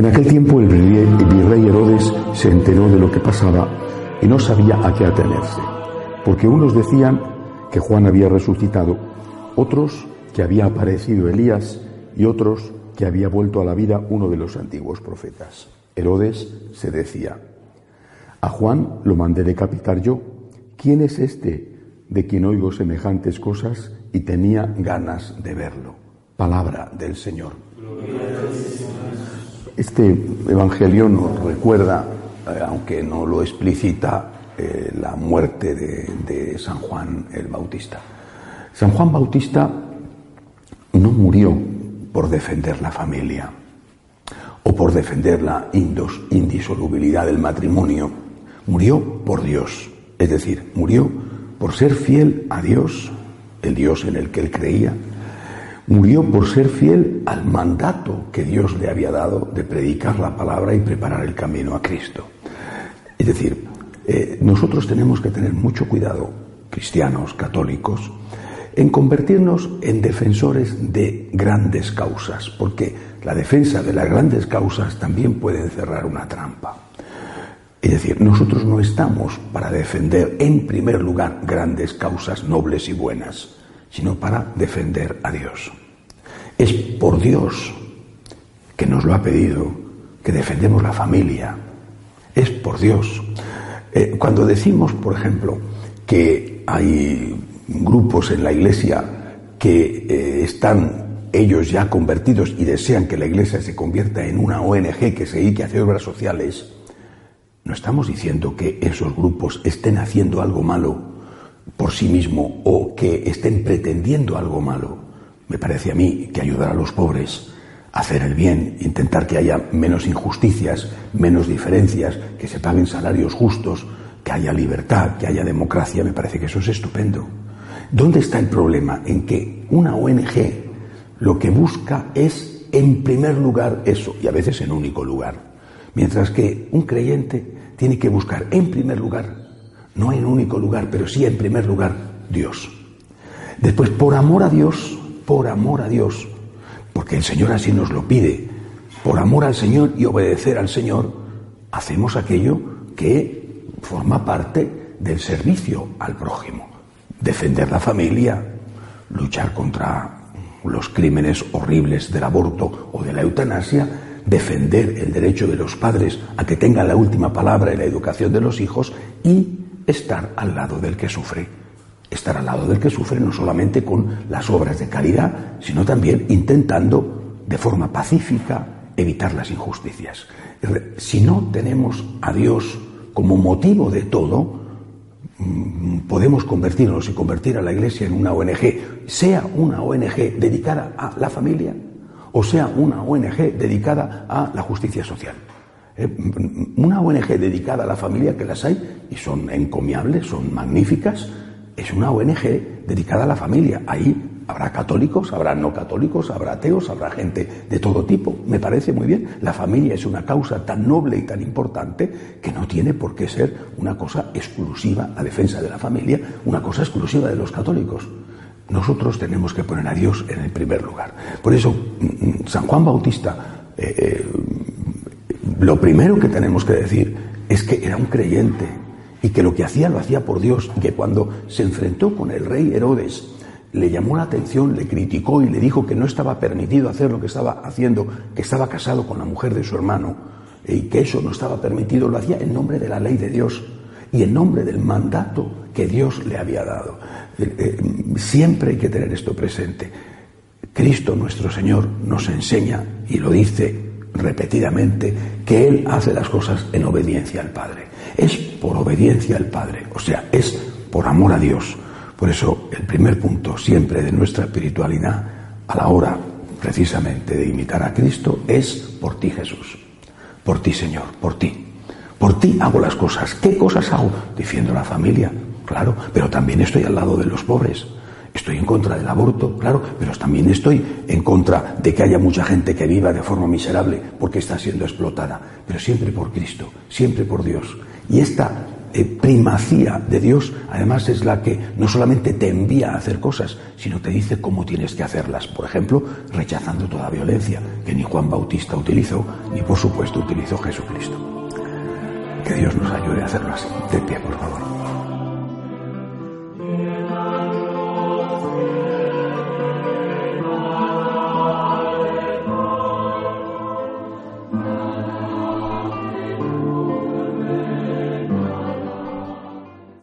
En aquel tiempo el virrey Herodes se enteró de lo que pasaba y no sabía a qué atenerse, porque unos decían que Juan había resucitado, otros que había aparecido Elías y otros que había vuelto a la vida uno de los antiguos profetas. Herodes se decía, a Juan lo mandé decapitar yo. ¿Quién es este de quien oigo semejantes cosas y tenía ganas de verlo? Palabra del Señor. Este Evangelio nos recuerda, eh, aunque no lo explicita, eh, la muerte de, San Juan el Bautista. San Juan Bautista no murió por defender la familia o por defender la indisolubilidad del matrimonio, murió por Dios, es decir, murió por ser fiel a Dios, el Dios en el que él creía, murió por ser fiel al mandato que Dios le había dado de predicar la palabra y preparar el camino a Cristo. Es decir, eh, nosotros tenemos que tener mucho cuidado, cristianos, católicos, en convertirnos en defensores de grandes causas, porque la defensa de las grandes causas también puede encerrar una trampa. Es decir, nosotros no estamos para defender en primer lugar grandes causas nobles y buenas, sino para defender a Dios. Es por Dios que nos lo ha pedido, que defendemos la familia. Es por Dios. Eh, cuando decimos, por ejemplo, que hay grupos en la iglesia que eh, están ellos ya convertidos y desean que la iglesia se convierta en una ONG que se dedique a obras sociales, no estamos diciendo que esos grupos estén haciendo algo malo por sí mismo o que estén pretendiendo algo malo. Me parece a mí que ayudar a los pobres, hacer el bien, intentar que haya menos injusticias, menos diferencias, que se paguen salarios justos, que haya libertad, que haya democracia, me parece que eso es estupendo. ¿Dónde está el problema? En que una ONG lo que busca es, en primer lugar, eso, y a veces en único lugar. Mientras que un creyente tiene que buscar, en primer lugar, no en único lugar, pero sí en primer lugar, Dios. Después, por amor a Dios, por amor a Dios, porque el Señor así nos lo pide, por amor al Señor y obedecer al Señor, hacemos aquello que forma parte del servicio al prójimo. Defender la familia, luchar contra los crímenes horribles del aborto o de la eutanasia, defender el derecho de los padres a que tengan la última palabra en la educación de los hijos y estar al lado del que sufre. Estar al lado del que sufre no solamente con las obras de caridad, sino también intentando de forma pacífica evitar las injusticias. Si no tenemos a Dios como motivo de todo, Mm, podemos convertirnos y convertir a la Iglesia en una ONG, sea una ONG dedicada a la familia o sea una ONG dedicada a la justicia social. Eh, mm, una ONG dedicada a la familia, que las hay y son encomiables, son magníficas, es una ONG dedicada a la familia. Ahí Habrá católicos, habrá no católicos, habrá ateos, habrá gente de todo tipo. Me parece muy bien. La familia es una causa tan noble y tan importante que no tiene por qué ser una cosa exclusiva, la defensa de la familia, una cosa exclusiva de los católicos. Nosotros tenemos que poner a Dios en el primer lugar. Por eso, mm, mm, San Juan Bautista, eh, eh, lo primero que tenemos que decir es que era un creyente y que lo que hacía lo hacía por Dios y que cuando se enfrentó con el rey Herodes, le llamó la atención, le criticó y le dijo que no estaba permitido hacer lo que estaba haciendo, que estaba casado con la mujer de su hermano y que eso no estaba permitido, lo hacía en nombre de la ley de Dios y en nombre del mandato que Dios le había dado. Eh, siempre hay que tener esto presente. Cristo nuestro Señor nos enseña y lo dice repetidamente que Él hace las cosas en obediencia al Padre. Es por obediencia al Padre, o sea, es por amor a Dios. Por eso el primer punto siempre de nuestra espiritualidad a la hora precisamente de imitar a Cristo es por ti Jesús, por ti Señor, por ti. Por ti hago las cosas. ¿Qué cosas hago? Defiendo la familia, claro, pero también estoy al lado de los pobres. Estoy en contra del aborto, claro, pero también estoy en contra de que haya mucha gente que viva de forma miserable porque está siendo explotada, pero siempre por Cristo, siempre por Dios. Y esta eh, primacía de Dios, además es la que no solamente te envía a hacer cosas, sino te dice cómo tienes que hacerlas. Por ejemplo, rechazando toda violencia, que ni Juan Bautista utilizó, ni por supuesto utilizó Jesucristo. Que Dios nos ayude a hacerlo así. De pie, por favor.